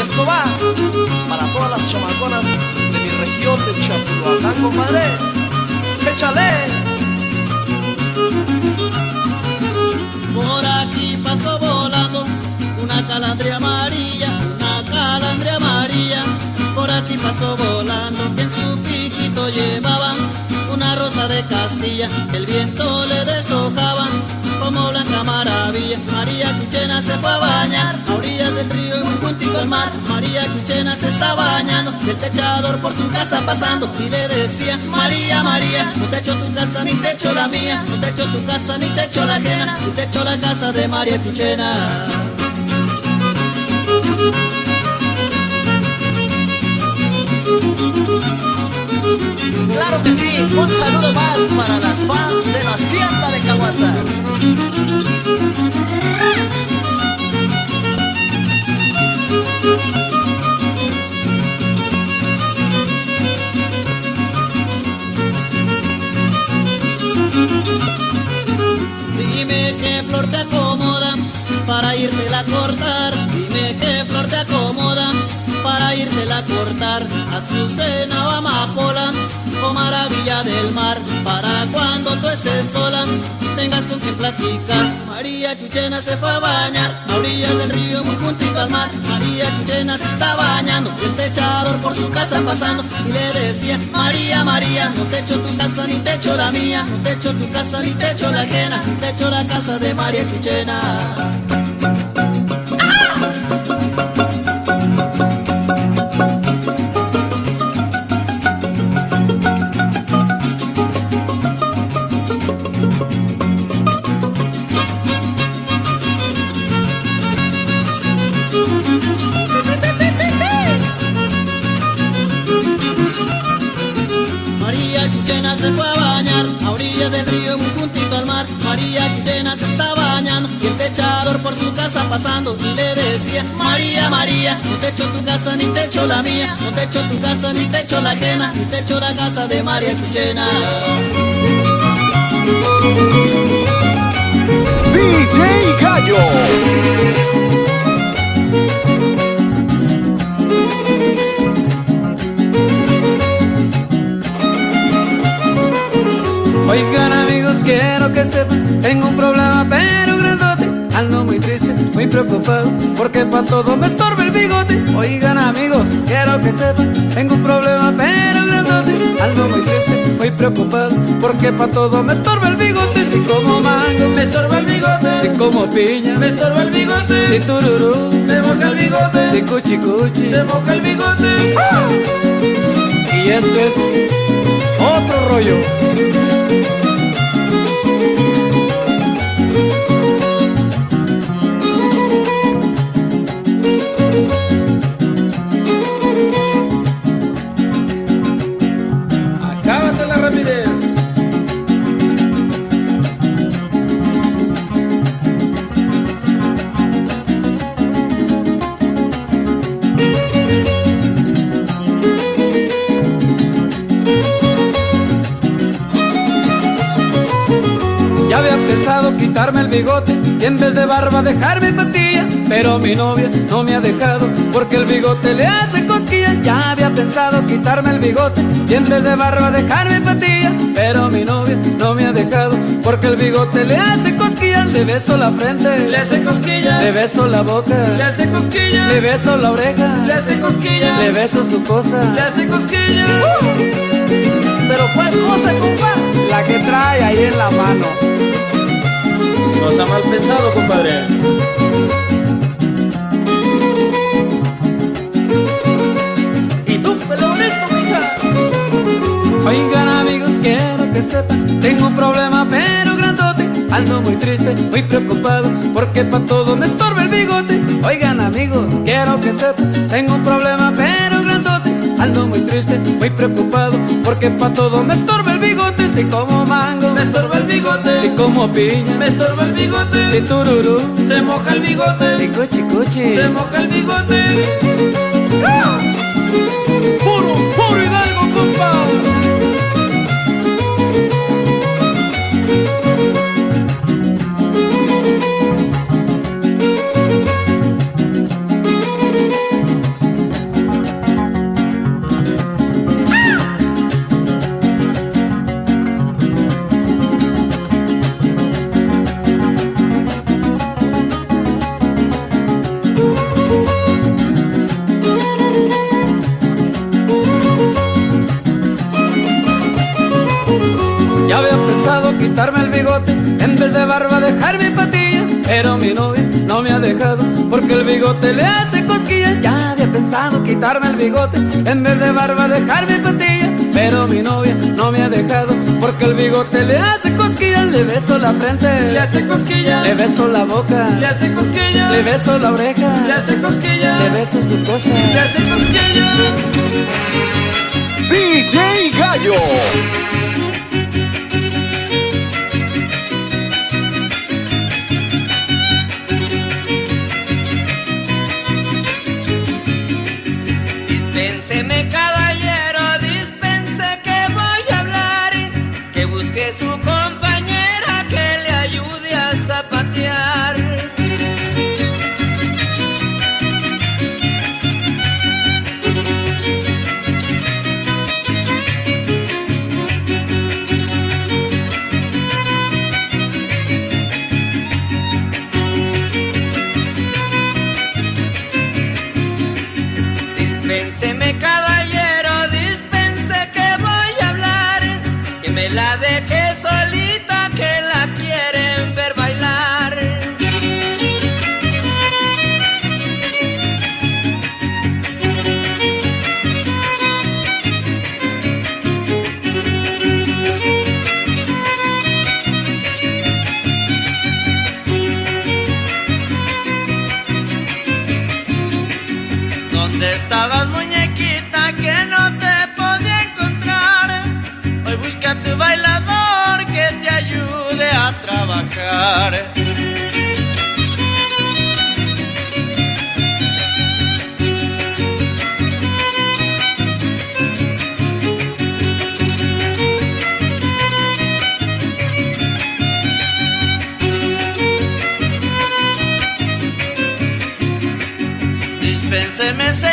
esto va para todas las chamaconas de mi región de Chapulhuacán, compadre. ¡Échale! Por aquí pasó volando una calandria amarilla, una calandria amarilla. Por aquí pasó volando que en su piquito llevaban una rosa de Castilla. El viento le deshojaba blanca maravilla. María Chuchena se fue a bañar a orillas del río y muy juntito al mar. María Chuchena se está bañando, el techador por su casa pasando y le decía, María, María, no te echo tu casa ni te echo la mía, no te echo tu casa ni te echo la ajena, ni te echo la casa de María Chuchena. Claro que sí, un saludo más para las fans de la Hacienda de Caguazar. Dime qué flor te acomoda para irte a cortar. Dime qué flor te acomoda para irte a cortar. Azucena o amapola o maravilla del mar. Para cuando tú estés sola tengas con quien platicar. María Chuchena se fue a bañar a orillas del río muy juntito al mar. María Chuchena se está bañando el techador por su casa pasando y le decía María María no te echo tu casa ni te echo la mía, no te echo tu casa ni te echo la ajena, te echo la casa de María Chuchena. María María no te echo tu casa ni te echo la mía, no te echo tu casa ni te echo la ajena, ni te echo la casa de María Chuchena. DJ Gallo. Oigan amigos, quiero que sepan, tengo un problema pero muy preocupado, porque pa' todo me estorba el bigote. Oigan amigos, quiero que sepan, tengo un problema pero grandote, ando muy triste, muy preocupado, porque pa' todo me estorba el bigote. Si como mango, me estorba el bigote. Si como piña, me estorba el bigote. Si tururú, se moja el bigote. Si cuchi cuchi, se moja el bigote. Y esto es otro rollo. Pensado quitarme el bigote y en vez de barba dejarme patilla, pero mi novia no me ha dejado porque el bigote le hace cosquillas. Ya había pensado quitarme el bigote y en vez de barba dejarme patilla, pero mi novia no me ha dejado porque el bigote le hace cosquillas. Le beso la frente, le hace cosquillas. Le beso la boca, le hace cosquillas. Le beso la oreja, le hace cosquillas. Le beso su cosa, le hace cosquillas. Pero ¿cuál cosa, compa? La que trae ahí en la mano. No está mal pensado, compadre. ¿Y tú, pelón listo, mija? Oigan amigos, quiero que sepan, tengo un problema pero grandote, ando muy triste, muy preocupado, porque pa' todo me estorba el bigote. Oigan amigos, quiero que sepan, tengo un problema pero grandote, ando muy triste, muy preocupado, porque pa' todo me estorba el bigote. Si como mango, me estorba el bigote. Si como piña, me estorba el bigote. Si tururú, se moja el bigote. Si cuchi cuchi, se moja el bigote. quitarme el bigote, en vez de barba dejar mi patilla. Pero mi novia no me ha dejado, porque el bigote le hace cosquillas. Ya había pensado quitarme el bigote, en vez de barba dejar mi patilla. Pero mi novia no me ha dejado, porque el bigote le hace cosquillas. Le beso la frente, le hace cosquillas. Le beso la boca, le hace cosquillas. Le beso la oreja, le hace cosquillas. Le beso su cosa, le hace cosquillas. DJ Gallo. me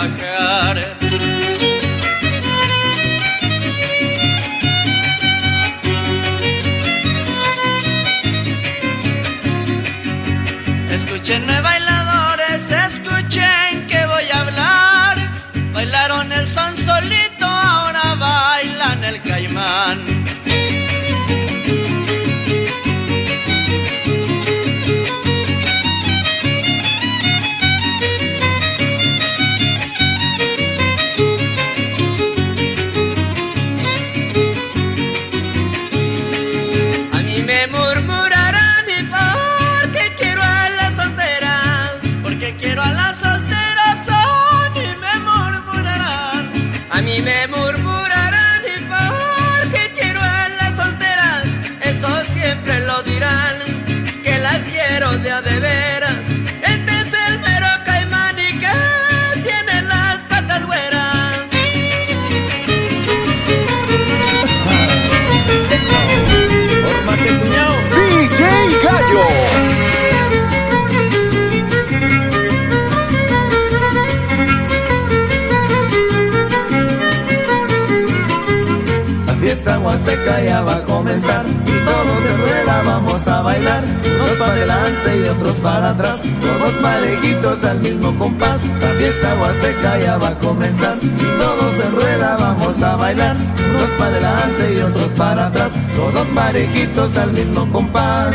baja. Uh, y todos en rueda vamos a bailar, unos para adelante y otros para atrás, todos parejitos al mismo compás, la fiesta huasteca ya va a comenzar. Y todos en rueda vamos a bailar, unos para adelante y otros para atrás, todos parejitos al mismo compás.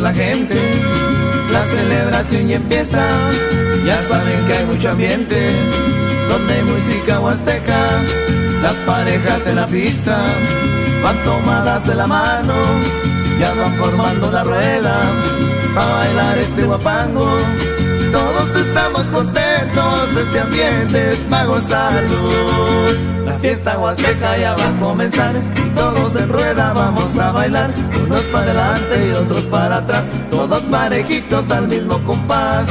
La gente. La celebración ya empieza, ya saben que hay mucho ambiente, donde hay música huasteca, las parejas en la pista van tomadas de la mano, ya van formando la rueda para bailar este guapango. Todos estamos contentos, este ambiente es para gozarlo. La fiesta huasteca ya va a comenzar y todos en rueda vamos a bailar. Unos para adelante y otros para atrás, todos parejitos al mismo compás.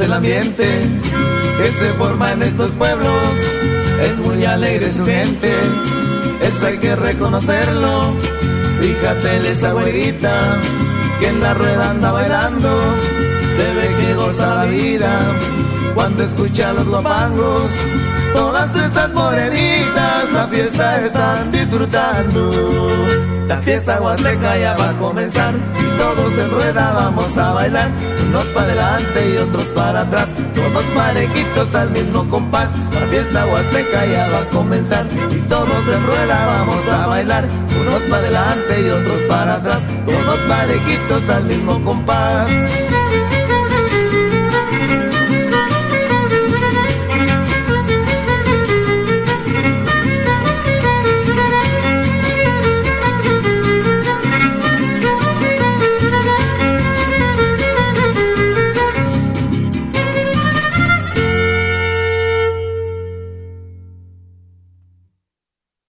El ambiente que se forma en estos pueblos. Es muy alegre su gente, eso hay que reconocerlo. Fíjate esa güerita que en la rueda anda bailando. Se ve que goza la vida cuando escucha los guapangos. Todas esas morenitas la fiesta están disfrutando. La fiesta huasteca ya va a comenzar y todos en rueda vamos a bailar. Unos para adelante y otros para atrás, todos parejitos al mismo compás. La fiesta huasteca ya va a comenzar y todos en rueda vamos a bailar. Unos para adelante y otros para atrás, todos parejitos al mismo compás.